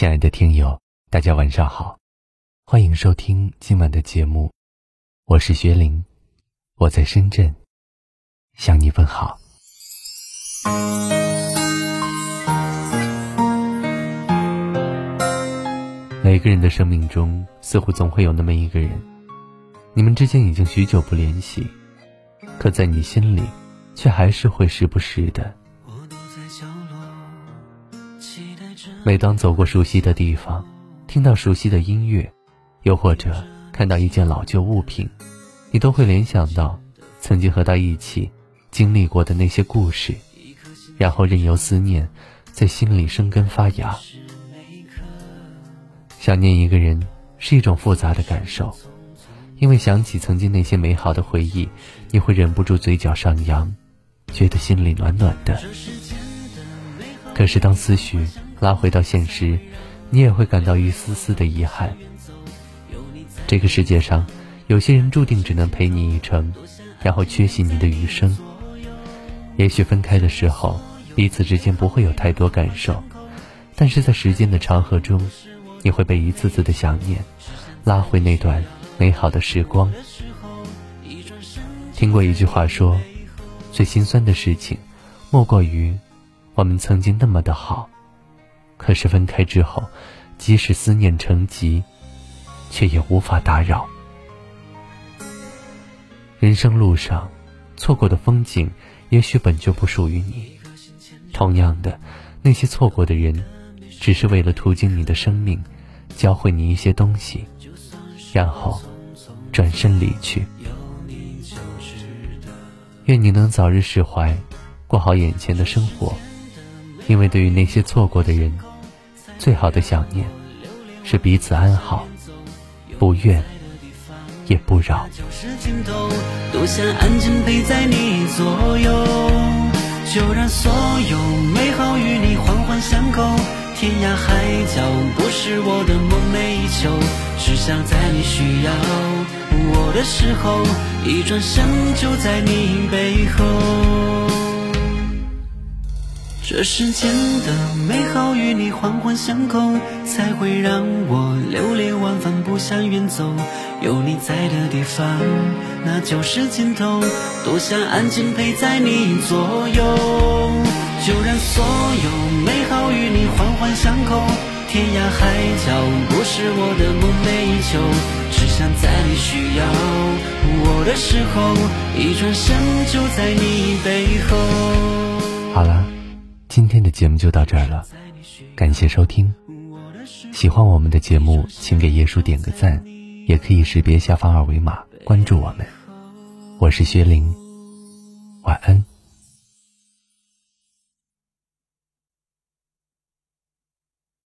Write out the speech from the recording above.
亲爱的听友，大家晚上好，欢迎收听今晚的节目，我是薛玲，我在深圳向你问好。每个人的生命中，似乎总会有那么一个人，你们之间已经许久不联系，可在你心里，却还是会时不时的。每当走过熟悉的地方，听到熟悉的音乐，又或者看到一件老旧物品，你都会联想到曾经和他一起经历过的那些故事，然后任由思念在心里生根发芽。想念一个人是一种复杂的感受，因为想起曾经那些美好的回忆，你会忍不住嘴角上扬，觉得心里暖暖的。可是当思绪……拉回到现实，你也会感到一丝丝的遗憾。这个世界上，有些人注定只能陪你一程，然后缺席你的余生。也许分开的时候，彼此之间不会有太多感受，但是在时间的长河中，你会被一次次的想念拉回那段美好的时光。听过一句话说，最心酸的事情，莫过于我们曾经那么的好。可是分开之后，即使思念成疾，却也无法打扰。人生路上，错过的风景，也许本就不属于你。同样的，那些错过的人，只是为了途经你的生命，教会你一些东西，然后转身离去。愿你能早日释怀，过好眼前的生活，因为对于那些错过的人。最好的想念，是彼此安好，不怨也不扰。多想安静陪在你左右，就让所有美好与你环环相扣。天涯海角不是我的梦寐以求，只想在你需要我的时候，一转身就在你背后。这世间的美好与你环环相扣，才会让我流连忘返，不想远走。有你在的地方，那就是尽头。多想安静陪在你左右，就让所有美好与你环环相扣。天涯海角不是我的梦寐以求，只想在你需要我的时候，一转身就在你背后。好了。今天的节目就到这儿了，感谢收听。喜欢我们的节目，请给叶叔点个赞，也可以识别下方二维码关注我们。我是薛玲，晚安。